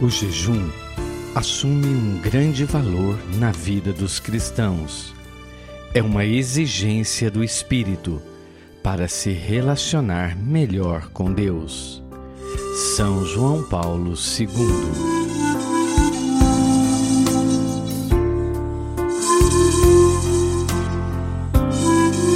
O jejum assume um grande valor na vida dos cristãos. É uma exigência do espírito para se relacionar melhor com Deus. São João Paulo II